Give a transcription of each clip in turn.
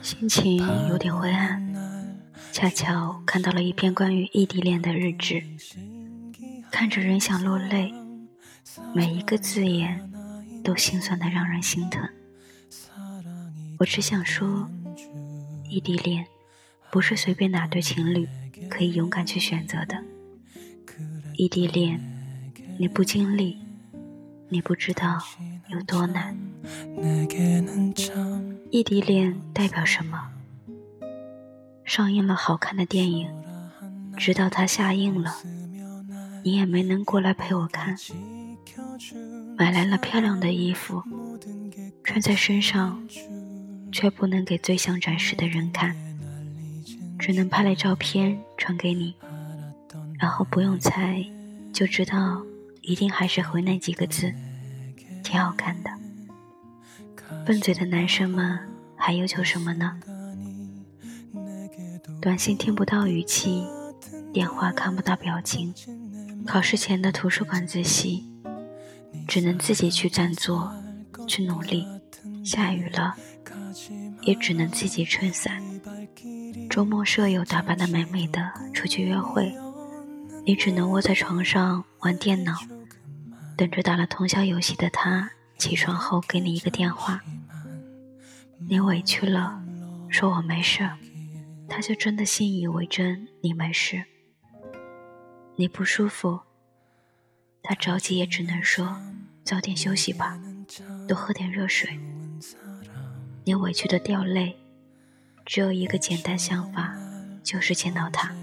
心情有点灰暗，恰巧看到了一篇关于异地恋的日志，看着人想落泪，每一个字眼都心酸的让人心疼。我只想说，异地恋不是随便哪对情侣可以勇敢去选择的。异地恋，你不经历，你不知道有多难。异地恋代表什么？上映了好看的电影，直到它下映了，你也没能过来陪我看。买来了漂亮的衣服，穿在身上，却不能给最想展示的人看，只能拍了照片传给你。然后不用猜，就知道一定还是回那几个字，挺好看的。笨嘴的男生们还要求什么呢？短信听不到语气，电话看不到表情，考试前的图书馆自习，只能自己去占座，去努力。下雨了，也只能自己撑伞。周末舍友打扮的美美的出去约会。你只能窝在床上玩电脑，等着打了通宵游戏的他起床后给你一个电话。你委屈了，说我没事，他就真的信以为真你没事。你不舒服，他着急也只能说早点休息吧，多喝点热水。你委屈的掉泪，只有一个简单想法，就是见到他。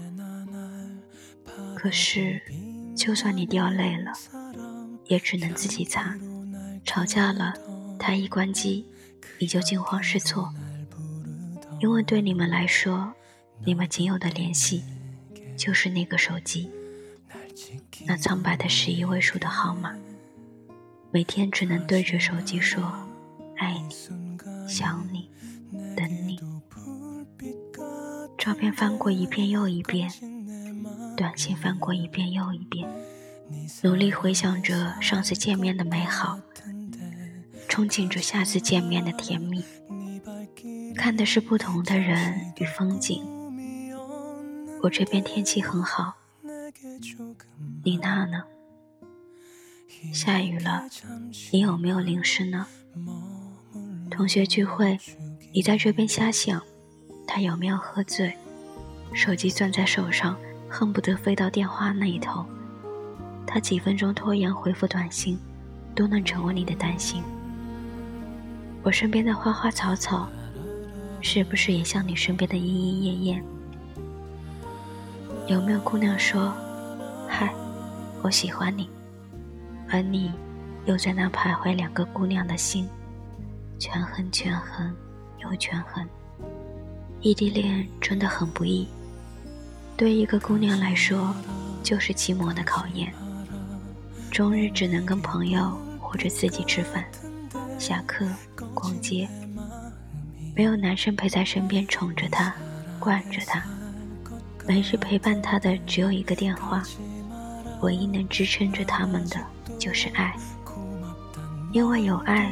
可是，就算你掉泪了，也只能自己擦。吵架了，他一关机，你就惊慌失措，因为对你们来说，你们仅有的联系就是那个手机，那苍白的十一位数的号码，每天只能对着手机说“爱你，想你，等你”。照片翻过一遍又一遍。短信翻过一遍又一遍，努力回想着上次见面的美好，憧憬着下次见面的甜蜜。看的是不同的人与风景。我这边天气很好，你那呢？下雨了，你有没有淋湿呢？同学聚会，你在这边瞎想，他有没有喝醉？手机攥在手上。恨不得飞到电话那一头，他几分钟拖延回复短信，都能成为你的担心。我身边的花花草草，是不是也像你身边的莺莺燕燕？有没有姑娘说：“嗨，我喜欢你”，而你又在那徘徊两个姑娘的心，权衡权衡又权衡。异地恋真的很不易。对一个姑娘来说，就是寂寞的考验。终日只能跟朋友或者自己吃饭、下课、逛街，没有男生陪在身边宠着她、惯着她。每日陪伴她的只有一个电话，唯一能支撑着他们的就是爱。因为有爱，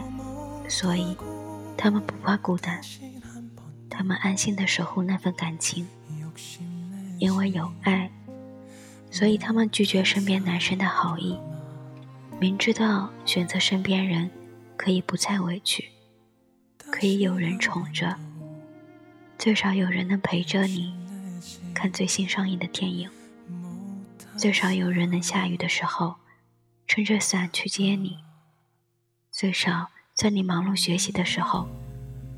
所以他们不怕孤单，他们安心的守护那份感情。因为有爱，所以他们拒绝身边男生的好意，明知道选择身边人可以不再委屈，可以有人宠着，最少有人能陪着你看最新上映的电影，最少有人能下雨的时候撑着伞去接你，最少在你忙碌学习的时候，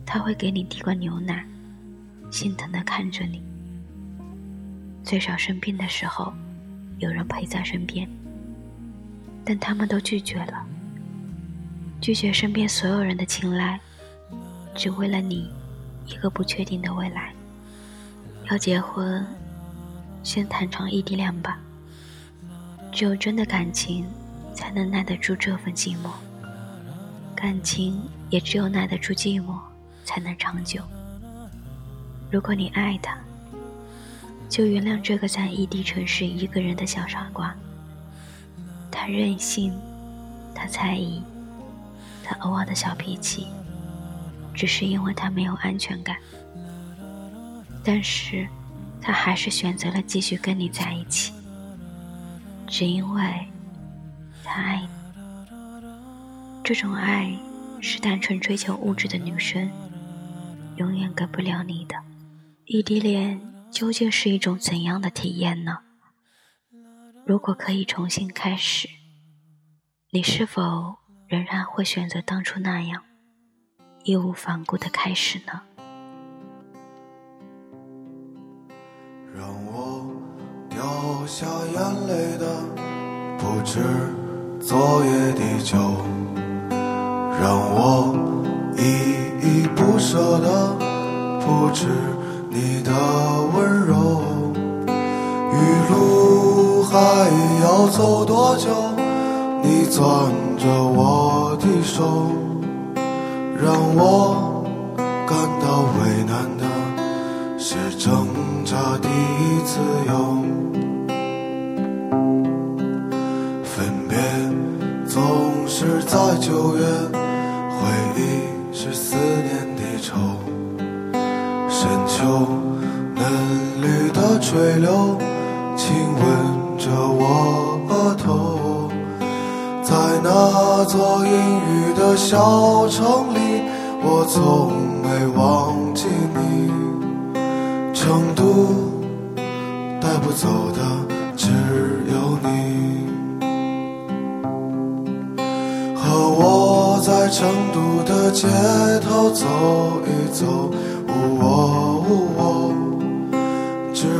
他会给你递罐牛奶，心疼的看着你。最少生病的时候，有人陪在身边，但他们都拒绝了，拒绝身边所有人的青睐，只为了你一个不确定的未来。要结婚，先谈场异地恋吧。只有真的感情，才能耐得住这份寂寞。感情也只有耐得住寂寞，才能长久。如果你爱他。就原谅这个在异地城市一个人的小傻瓜。他任性，他猜疑，他偶尔的小脾气，只是因为他没有安全感。但是，他还是选择了继续跟你在一起，只因为他爱你。这种爱是单纯追求物质的女生永远给不了你的。异地恋究竟是一种怎样的体验呢？如果可以重新开始，你是否仍然会选择当初那样义无反顾的开始呢？让我掉下眼泪的不止昨夜的酒，让我依依不舍的不止你的温柔，余路还要走多久？你攥着我的手，让我感到为难的是挣扎的自由。分别总是在九月，水流，亲吻着我额头。在那座阴雨的小城里，我从没忘记你。成都带不走的只有你。和我在成都的街头走一走，喔喔，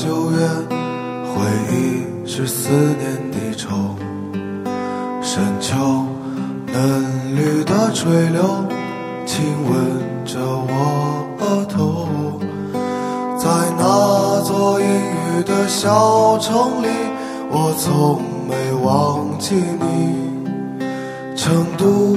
九月，回忆是思念的愁。深秋嫩绿的垂柳，亲吻着我额头。在那座阴雨的小城里，我从没忘记你。成都